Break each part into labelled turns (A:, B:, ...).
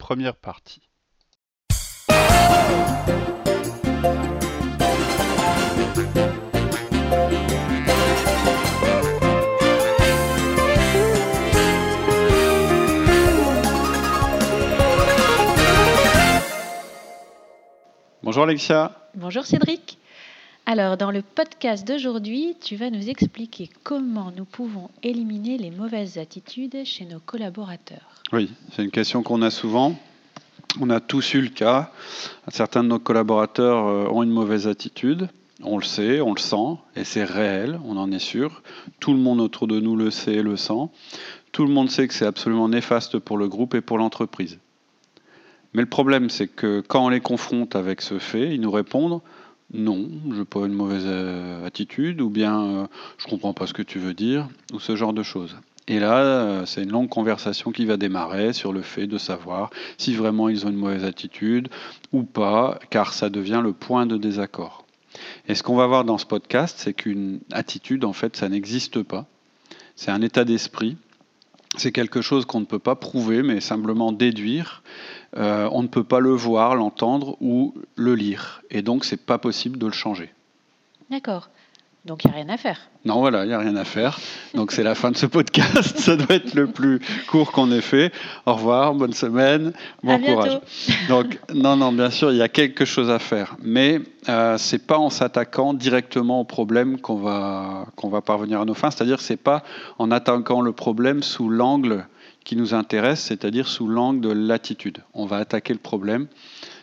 A: Première partie. Bonjour Alexia.
B: Bonjour Cédric. Alors, dans le podcast d'aujourd'hui, tu vas nous expliquer comment nous pouvons éliminer les mauvaises attitudes chez nos collaborateurs.
A: Oui, c'est une question qu'on a souvent. On a tous eu le cas. Certains de nos collaborateurs euh, ont une mauvaise attitude. On le sait, on le sent, et c'est réel, on en est sûr. Tout le monde autour de nous le sait et le sent. Tout le monde sait que c'est absolument néfaste pour le groupe et pour l'entreprise. Mais le problème, c'est que quand on les confronte avec ce fait, ils nous répondent non, je n'ai pas une mauvaise euh, attitude, ou bien euh, je comprends pas ce que tu veux dire, ou ce genre de choses. Et là, euh, c'est une longue conversation qui va démarrer sur le fait de savoir si vraiment ils ont une mauvaise attitude ou pas, car ça devient le point de désaccord. Et ce qu'on va voir dans ce podcast, c'est qu'une attitude, en fait, ça n'existe pas. C'est un état d'esprit. C'est quelque chose qu'on ne peut pas prouver, mais simplement déduire. Euh, on ne peut pas le voir, l'entendre ou le lire. Et donc, c'est pas possible de le changer.
B: D'accord. Donc il n'y a rien à faire.
A: Non, voilà, il n'y a rien à faire. Donc c'est la fin de ce podcast. Ça doit être le plus court qu'on ait fait. Au revoir, bonne semaine, bon courage. Donc non, non, bien sûr, il y a quelque chose à faire. Mais euh, ce n'est pas en s'attaquant directement au problème qu'on va, qu'on va parvenir à nos fins. C'est-à-dire ce n'est pas en attaquant le problème sous l'angle qui nous intéresse, c'est-à-dire sous l'angle de l'attitude. On va attaquer le problème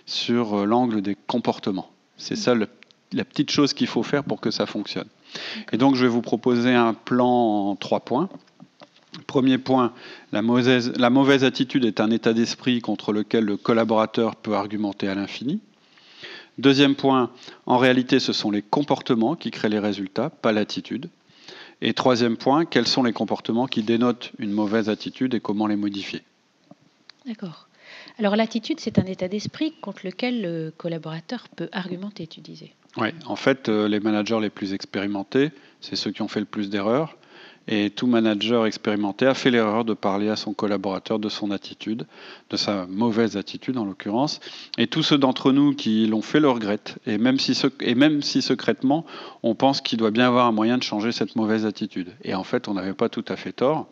A: sur euh, l'angle des comportements. C'est ça le la petite chose qu'il faut faire pour que ça fonctionne. Et donc, je vais vous proposer un plan en trois points. Premier point, la mauvaise, attitude est un état d'esprit contre lequel le collaborateur peut argumenter à l'infini. Deuxième point, en réalité, ce sont les comportements qui créent les résultats, pas l'attitude. Et troisième point, quels sont les comportements qui dénotent une mauvaise attitude et comment les modifier
B: D'accord. Alors l'attitude, c'est un état d'esprit contre lequel le collaborateur peut argumenter, tu disais.
A: Oui, en fait, euh, les managers les plus expérimentés, c'est ceux qui ont fait le plus d'erreurs. Et tout manager expérimenté a fait l'erreur de parler à son collaborateur de son attitude, de sa mauvaise attitude en l'occurrence. Et tous ceux d'entre nous qui l'ont fait le regrettent. Et même si, et même si secrètement, on pense qu'il doit bien avoir un moyen de changer cette mauvaise attitude. Et en fait, on n'avait pas tout à fait tort.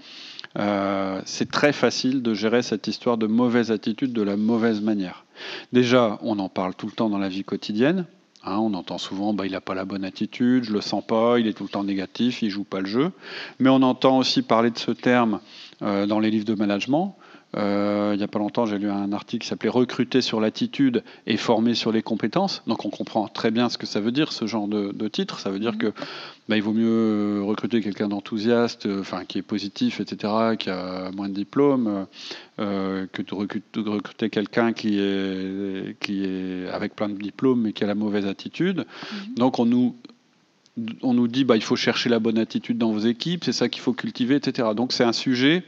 A: Euh, c'est très facile de gérer cette histoire de mauvaise attitude de la mauvaise manière. Déjà, on en parle tout le temps dans la vie quotidienne. Hein, on entend souvent, bah, il n'a pas la bonne attitude, je le sens pas, il est tout le temps négatif, il joue pas le jeu. Mais on entend aussi parler de ce terme euh, dans les livres de management. Euh, il n'y a pas longtemps, j'ai lu un article qui s'appelait Recruter sur l'attitude et former sur les compétences. Donc on comprend très bien ce que ça veut dire, ce genre de, titre. Ça veut dire que bah, il vaut mieux recruter quelqu'un d'enthousiaste, euh, enfin qui est positif, etc., qui a moins de diplômes, euh, que de recruter, quelqu'un qui est, qui est avec plein de diplômes mais qui a la mauvaise attitude. Mhm. Donc on nous on nous dit bah, il faut chercher la bonne attitude dans vos équipes, c'est ça qu'il faut cultiver, etc. Donc c'est un sujet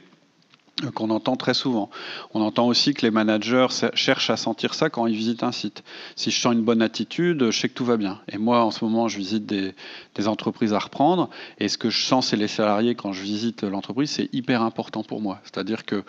A: qu'on entend très souvent. On entend aussi que les managers cherchent à sentir ça quand ils visitent un site. Si je sens une bonne attitude, je sais que tout va bien. Et moi, en ce moment, je visite des, entreprises à reprendre. Et ce que je sens, c'est les salariés quand je visite l'entreprise, c'est hyper important pour moi. C'est-à-dire que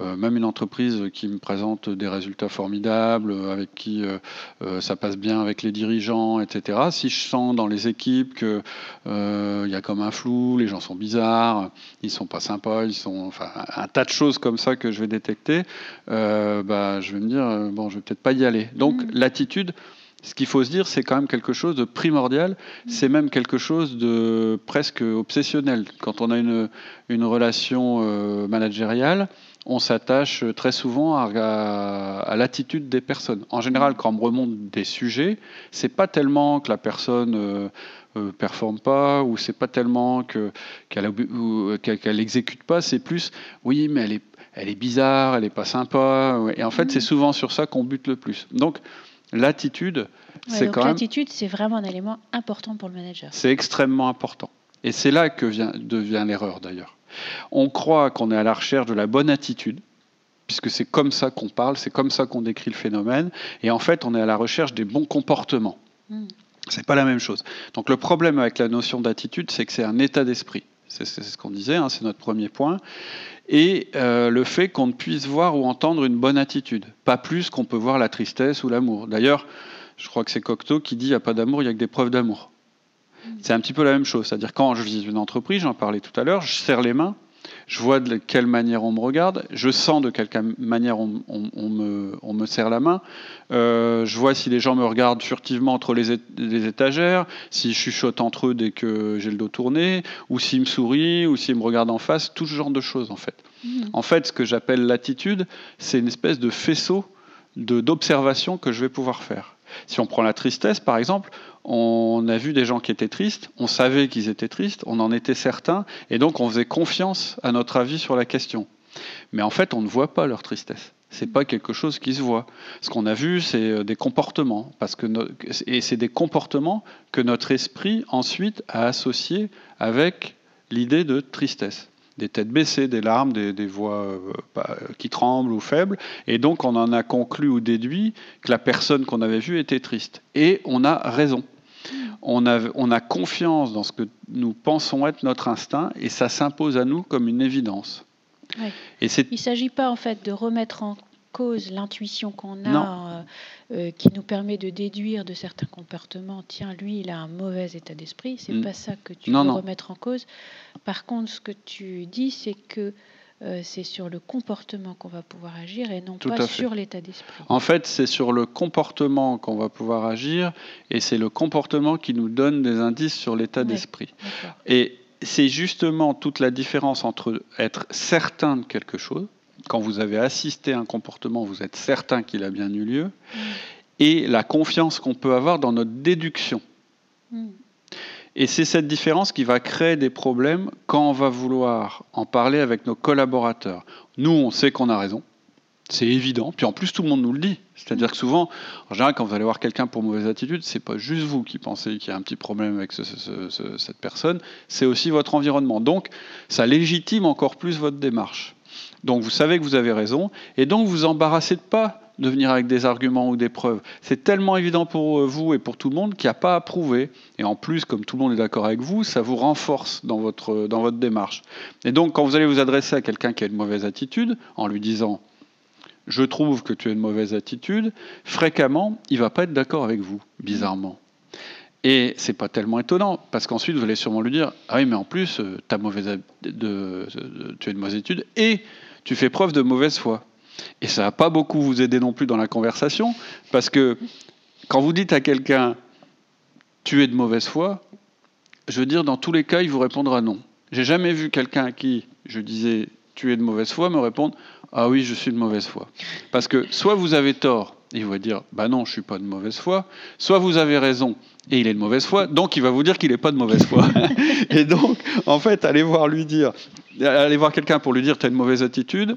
A: euh, même une entreprise qui me présente des résultats formidables, avec qui euh, euh, ça passe bien avec les dirigeants, etc. Si je sens dans les équipes qu'il y a comme un flou, les gens sont bizarres, ils sont pas sympas, ils sont, enfin, un tas de choses comme ça que je vais détecter, euh, bah, je vais me dire, euh, bon, je vais peut-être pas y aller. Donc mm. l'attitude, ce qu'il faut se dire, c'est quand même quelque chose de primordial, mm. c'est même quelque chose de presque obsessionnel. Quand on a une, une relation euh, managériale, on s'attache très souvent à, à, l'attitude des personnes. En général, quand on me remonte des sujets, c'est pas tellement que la personne euh, performe pas, ou c'est pas tellement que qu'elle n'exécute pas, c'est plus oui, mais elle est elle est bizarre, elle n'est pas sympa. Et en fait, c'est souvent sur ça qu'on bute le plus. Donc, l'attitude, c'est quand même.
B: L'attitude, c'est vraiment un élément important pour le manager.
A: C'est extrêmement important. Et c'est là que vient, devient l'erreur d'ailleurs. On croit qu'on est à la recherche de la bonne attitude, puisque c'est comme ça qu'on parle, c'est comme ça qu'on décrit le phénomène, et en fait, on est à la recherche des bons comportements. Hmm. C'est pas la même chose. Donc le problème avec la notion d'attitude, c'est que c'est un état d'esprit. C'est ce qu'on disait, hein, c'est notre premier point. Et euh, le fait qu'on ne puisse voir ou entendre une bonne attitude, pas plus qu'on peut voir la tristesse ou l'amour. D'ailleurs, je crois que c'est Cocteau qui dit il n'y a pas d'amour, il n'y a que des preuves d'amour. Hmm. C'est un petit peu la même chose. C'est-à-dire quand je visite une entreprise, j'en parlais tout à l'heure, je serre les mains, je vois de quelle manière on me regarde, je sens de quelle manière on, me, serre la main, euh, je vois si les gens me regardent furtivement entre les, étagères, s'ils chuchotent entre eux dès que j'ai le dos tourné, ou s'ils me sourient, ou s'ils me regardent en face, tout ce genre de choses en fait. Mmh. En fait, ce que j'appelle l'attitude, c'est une espèce de faisceau d'observation que je vais pouvoir faire. Si on prend la tristesse, par exemple, on a vu des gens qui étaient tristes, on savait qu'ils étaient tristes, on en était certain, et donc on faisait confiance à notre avis sur la question. Mais en fait, on ne voit pas leur tristesse. C'est pas quelque chose qui se voit. Ce qu'on a vu, c'est euh, des comportements, et c'est des comportements que notre esprit ensuite a associés avec l'idée de tristesse des têtes baissées, des larmes, des, voix euh, qui tremblent ou faibles. Et donc on en a conclu ou déduit que la personne qu'on avait vue était triste. Et on a raison. On a, on a confiance dans ce que nous pensons être notre instinct et ça s'impose à nous comme une évidence.
B: Et Il ne s'agit pas en fait de remettre en cause l'intuition qu'on a, euh, euh, qui nous permet de déduire de certains comportements, tiens, lui, il a un mauvais état d'esprit. C'est mm. pas ça que tu veux remettre en cause. Par contre, ce que tu dis, c'est que euh, c'est sur le comportement qu'on va pouvoir agir et non pas sur l'état d'esprit.
A: En fait, c'est sur le comportement qu'on va pouvoir agir et c'est le comportement qui nous donne des indices sur l'état d'esprit. Et c'est justement toute la différence entre être certain de quelque chose, quand vous avez assisté à un comportement, vous êtes certain qu'il a bien eu lieu, et la confiance qu'on peut avoir dans notre déduction. Mm. Et c'est cette différence qui va créer des problèmes quand on va vouloir en parler avec nos collaborateurs. Nous, on sait qu'on a raison, c'est évident, puis en plus tout le monde nous le dit. C'est-à-dire que souvent, en général, quand vous allez voir quelqu'un pour mauvaise attitude, c'est pas juste vous qui pensez qu'il y a un petit problème avec cette personne, c'est aussi votre environnement. Donc, ça légitime encore plus votre démarche. Donc vous savez que vous avez raison, et donc vous embarrassez pas de venir avec des arguments ou des preuves. C'est tellement évident pour euh, vous et pour tout le monde qu'il n'y a pas à prouver. Et en plus, comme tout le monde est d'accord avec vous, ça vous renforce dans votre, dans votre démarche. Et donc, quand vous allez vous adresser à quelqu'un qui a une mauvaise attitude, en lui disant je trouve que tu as une mauvaise attitude, fréquemment, il va pas être d'accord avec vous, bizarrement. Et c'est pas tellement étonnant, parce qu'ensuite vous allez sûrement lui dire Ah oui, mais en plus, euh, as mauvaise de, tu as une mauvaise attitude et tu fais preuve de mauvaise foi. Et ça va pas beaucoup vous aider non plus dans la conversation, parce que quand vous dites à quelqu'un tu es de mauvaise foi, je veux dire, dans tous les cas, il vous répondra non. J'ai jamais vu quelqu'un à qui je disais tu es de mauvaise foi me répondre ah oui, je suis de mauvaise foi. Parce que soit vous avez tort, il va dire bah non, je suis pas de mauvaise foi, soit vous avez raison et il est de mauvaise foi, donc il va vous dire qu'il n'est pas de mauvaise foi. et donc, en fait, allez voir lui dire, allez voir quelqu'un pour lui dire tu as une mauvaise attitude,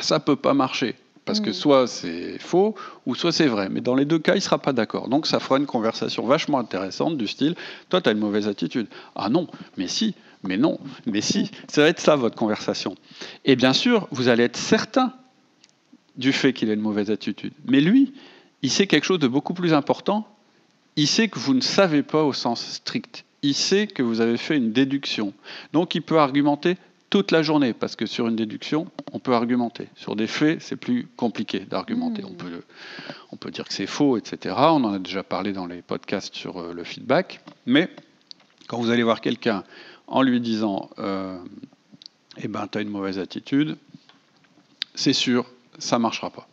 A: ça peut pas marcher. Parce que mm. soit c'est faux, ou soit c'est vrai. Mais dans les deux cas, il ne sera pas d'accord. Donc ça fera une conversation vachement intéressante du style, toi, tu as une mauvaise attitude. Ah non, mais si, mais non, mais si. Ça va être ça, votre conversation. Et bien sûr, vous allez être certain du fait qu'il a une mauvaise attitude. Mais lui, il sait quelque chose de beaucoup plus important. Il sait que vous ne savez pas au sens strict. Il sait que vous avez fait une déduction. Donc il peut argumenter toute la journée, parce que sur une déduction, on peut argumenter. Sur des faits, c'est plus compliqué d'argumenter. Hmm. On, peut, on peut dire que c'est faux, etc. On en a déjà parlé dans les podcasts sur euh, le feedback. Mais quand vous allez voir quelqu'un en lui disant euh, Eh ben, tu as une mauvaise attitude, c'est sûr, ça ne marchera pas.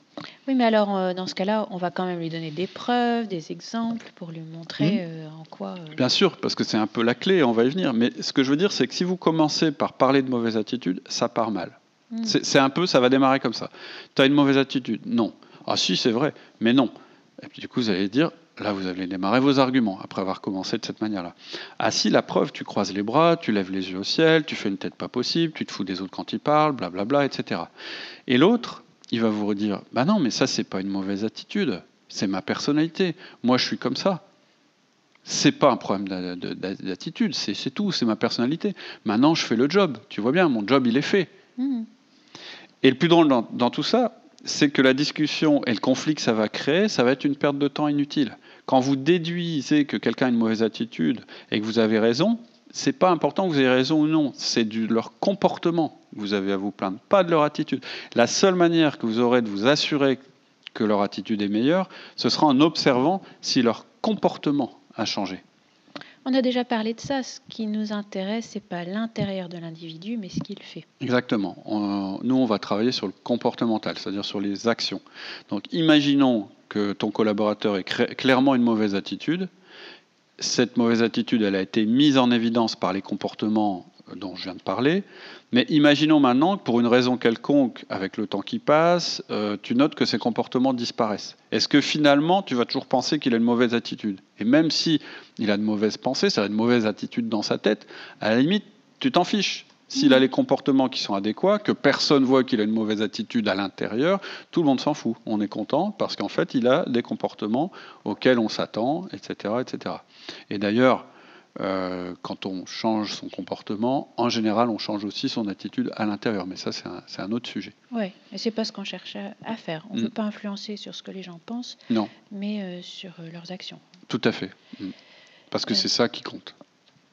B: Oui, mais alors, euh, dans ce cas-là, on va quand même lui donner des preuves, des exemples pour lui montrer mhm. euh, en quoi.
A: Euh, Bien sûr, parce que c'est un peu la clé, on va y venir. Mais ce que je veux dire, c'est que si vous commencez par parler de mauvaise attitude, ça part mal. Mhm. C'est un peu, ça va démarrer comme ça. Tu as une mauvaise attitude Non. Ah si, c'est vrai, mais non. Et puis du coup, vous allez dire, Là, vous allez démarrer vos arguments après avoir commencé de cette manière-là. Assis, la preuve, tu croises les bras, tu lèves les yeux au ciel, tu fais une tête pas possible, tu te fous des autres quand ils parlent, blablabla, etc. Et l'autre, il va vous redire Bah non, mais ça, c'est pas une mauvaise attitude, c'est ma personnalité. Moi, je suis comme ça. C'est pas un problème d'attitude, c'est tout, c'est ma personnalité. Maintenant, je fais le job. Tu vois bien, mon job, il est fait. Mmh. Et le plus drôle dans tout ça, c'est que la discussion et le conflit que ça va créer, ça va être une perte de temps inutile. Quand vous déduisez que quelqu'un a une mauvaise attitude et que vous avez raison, c'est pas important que vous ayez raison ou non, c'est de leur comportement que vous avez à vous plaindre, pas de leur attitude. La seule manière que vous aurez de vous assurer que leur attitude est meilleure, ce sera en observant si leur comportement a changé.
B: On a déjà parlé de ça. Ce qui nous intéresse, c'est pas l'intérieur de l'individu, mais ce qu'il fait.
A: Exactement. nous, on va travailler sur le comportemental, c'est-à-dire sur les actions. Donc, imaginons que ton collaborateur ait clairement une mauvaise attitude. Cette mauvaise attitude, elle a été mise en évidence par les comportements dont je viens de parler. Mais imaginons maintenant que pour une raison quelconque, avec le temps qui passe, euh, tu notes que ces comportements disparaissent. Est-ce que finalement, tu vas toujours penser qu'il a une mauvaise attitude? Et même si il a de mauvaises pensées, ça a une mauvaise attitude dans sa tête, à la limite, tu t'en fiches. S'il a les comportements qui sont adéquats, que personne voit qu'il a une mauvaise attitude à l'intérieur, tout le monde s'en fout. On est content parce qu'en fait, il a des comportements auxquels on s'attend, etc., etc. Et d'ailleurs, euh, quand on change son comportement, en général, on change aussi son attitude à l'intérieur. Mais ça, c'est un, autre sujet.
B: Oui, et c'est pas ce qu'on cherche à, faire. On ne mm. veut pas influencer sur ce que les gens pensent, non. mais euh, sur euh, leurs actions.
A: Tout à fait. Mm. Parce que c'est ça qui compte.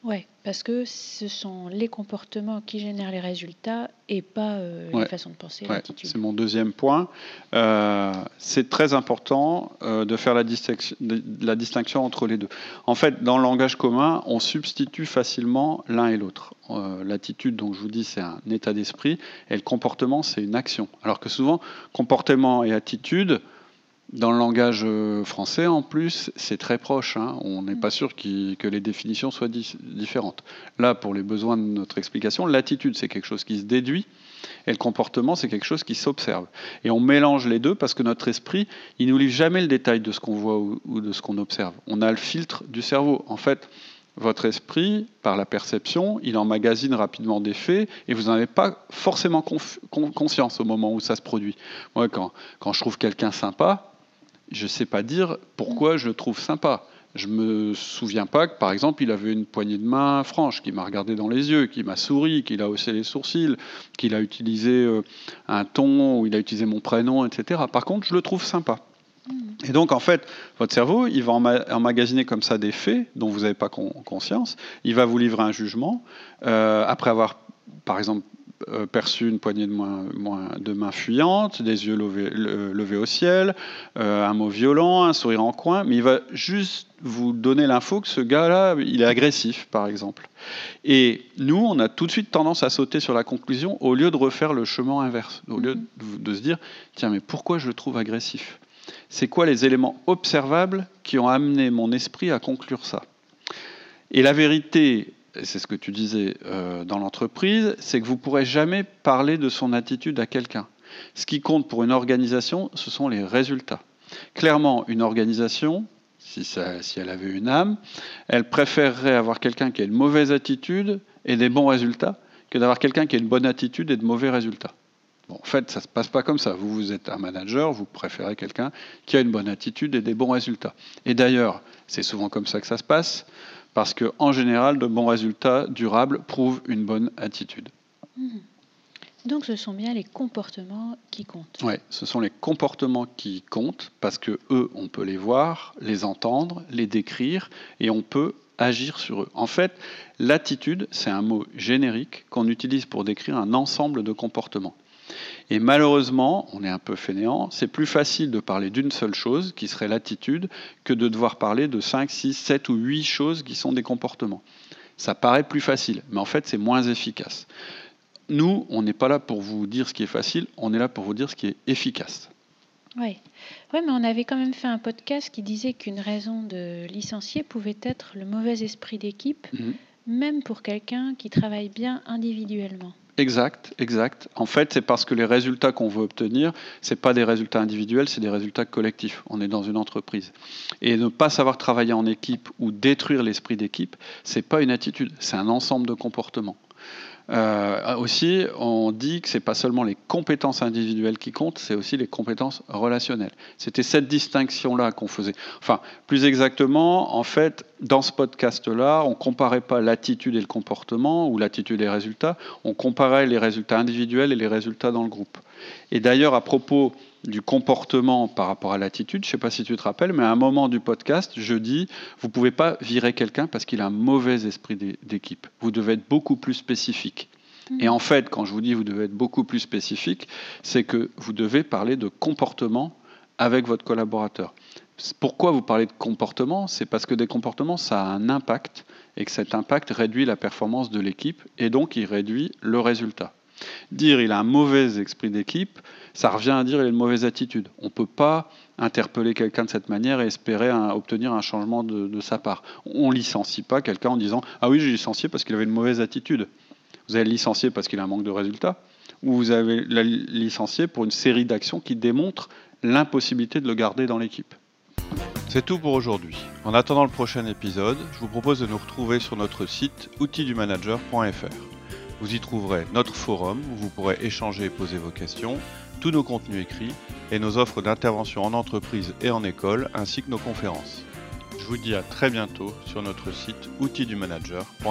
B: Oui, parce que ce sont les comportements qui génèrent les résultats et pas euh, les façons de penser,
A: l'attitude. C'est mon deuxième point. Euh, c'est très important euh, de faire la distinction, la distinction, entre les deux. En fait, dans le langage commun, on substitue facilement l'un et l'autre. l'attitude, donc je vous dis, c'est un état d'esprit, et le comportement, c'est une action. Alors que souvent, comportement et attitude, dans le langage euh, français, en plus, c'est très proche. Hein. On n'est pas sûr que les définitions soient différentes. Là, pour les besoins de notre explication, l'attitude, c'est quelque chose qui se déduit, et le comportement, c'est quelque chose qui s'observe. Et on mélange les deux parce que notre esprit, il nous livre jamais le détail de ce qu'on voit ou, de ce qu'on observe. On a le filtre du cerveau. En fait, votre esprit, par la perception, il emmagasine rapidement des faits et vous n'en avez pas forcément conscience au moment où ça se produit. Moi, quand, quand je trouve quelqu'un sympa, je ne sais pas dire pourquoi je le trouve sympa. Je me souviens pas que, par exemple, il avait une poignée de main franche, qui m'a regardé dans les yeux, qui m'a souri, qu'il a haussé les sourcils, qu'il a utilisé euh, un ton, ou il a utilisé mon prénom, etc. Par contre, je le trouve sympa. Et donc, en fait, votre cerveau, il va emmagasiner comme ça des faits dont vous n'avez pas conscience. Il va vous livrer un jugement. Euh, après avoir, par exemple, perçu une poignée de, main, de mains fuyantes, des yeux levés, au ciel, euh, un mot violent, un sourire en coin, mais il va juste vous donner l'info que ce gars-là, il est agressif, par exemple. Et nous, on a tout de suite tendance à sauter sur la conclusion au lieu de refaire le chemin inverse, au lieu de, de se dire, tiens, mais pourquoi je le trouve agressif? C'est quoi les éléments observables qui ont amené mon esprit à conclure ça? Et la vérité c'est ce que tu disais euh, dans l'entreprise, c'est que vous ne pourrez jamais parler de son attitude à quelqu'un. Ce qui compte pour une organisation, ce sont les résultats. Clairement, une organisation, si, si elle avait une âme, elle préférerait avoir quelqu'un qui a une mauvaise attitude et des bons résultats que d'avoir quelqu'un qui a une bonne attitude et de mauvais résultats. En fait, ça ne se passe pas comme ça. Vous, vous êtes un manager, vous préférez quelqu'un qui a une bonne attitude et des bons résultats. Et d'ailleurs, c'est souvent comme ça que ça se passe parce qu'en général, de bons résultats durables prouvent une bonne attitude.
B: Hmm. Donc ce sont bien les comportements qui comptent.
A: Oui, ce sont les comportements qui comptent parce que eux, on peut les voir, les entendre, les décrire et on peut agir sur eux. En fait, l'attitude, c'est un mot générique qu'on utilise pour décrire un ensemble de comportements. Et malheureusement, on est un peu fainéant, c'est plus facile de parler d'une seule chose, qui serait l'attitude, que de devoir parler de 5, 6, 7 ou 8 choses qui sont des comportements. Ça paraît plus facile, mais en fait c'est moins efficace. Nous, on n'est pas là pour vous dire ce qui est facile, on est là pour vous dire ce qui est efficace.
B: Oui. Ouais, mais on avait quand même fait un podcast qui disait qu'une raison de licencier pouvait être le mauvais esprit d'équipe, mhm. même pour quelqu'un qui travaille bien individuellement.
A: Exact, exact. En fait, c'est parce que les résultats qu'on veut obtenir, c'est pas des résultats individuels, c'est des résultats collectifs. On est dans une entreprise. Et ne pas savoir travailler en équipe ou détruire l'esprit d'équipe, c'est pas une attitude, c'est un ensemble de comportements. Euh, aussi, on dit que c'est pas seulement les compétences individuelles qui comptent, c'est aussi les compétences relationnelles. C'était cette distinction-là qu'on faisait. Enfin, plus exactement, en fait, dans ce podcast-là, on comparait pas l'attitude et le comportement ou l'attitude et les résultats, on comparait les résultats individuels et les résultats dans le groupe. Et d'ailleurs, à propos du comportement par rapport à l'attitude. Je ne sais pas si tu te rappelles, mais à un moment du podcast, je dis, vous ne pouvez pas virer quelqu'un parce qu'il a un mauvais esprit d'équipe. Vous devez être beaucoup plus spécifique. Mmh. Et en fait, quand je vous dis vous devez être beaucoup plus spécifique, c'est que vous devez parler de comportement avec votre collaborateur. Pourquoi vous parlez de comportement? C'est parce que des comportements, ça a un impact et que cet impact réduit la performance de l'équipe et donc il réduit le résultat. Dire il a un mauvais esprit d'équipe, ça revient à dire il a une mauvaise attitude. On ne peut pas interpeller quelqu'un de cette manière et espérer obtenir un changement de, sa part. On ne licencie pas quelqu'un en disant Ah oui, j'ai licencié parce qu'il avait une mauvaise attitude. Vous avez licencié parce qu'il a un manque de résultats, ou vous avez licencié pour une série d'actions qui démontrent l'impossibilité de le garder dans l'équipe.
C: C'est tout pour aujourd'hui. En attendant le prochain épisode, je vous propose de nous retrouver sur notre site outildumanager.fr. Vous y trouverez notre forum où vous pourrez échanger et poser vos questions, tous nos contenus écrits et nos offres d'intervention en entreprise et en école ainsi que nos conférences. Je vous dis à très bientôt sur notre site outildumanager.fr.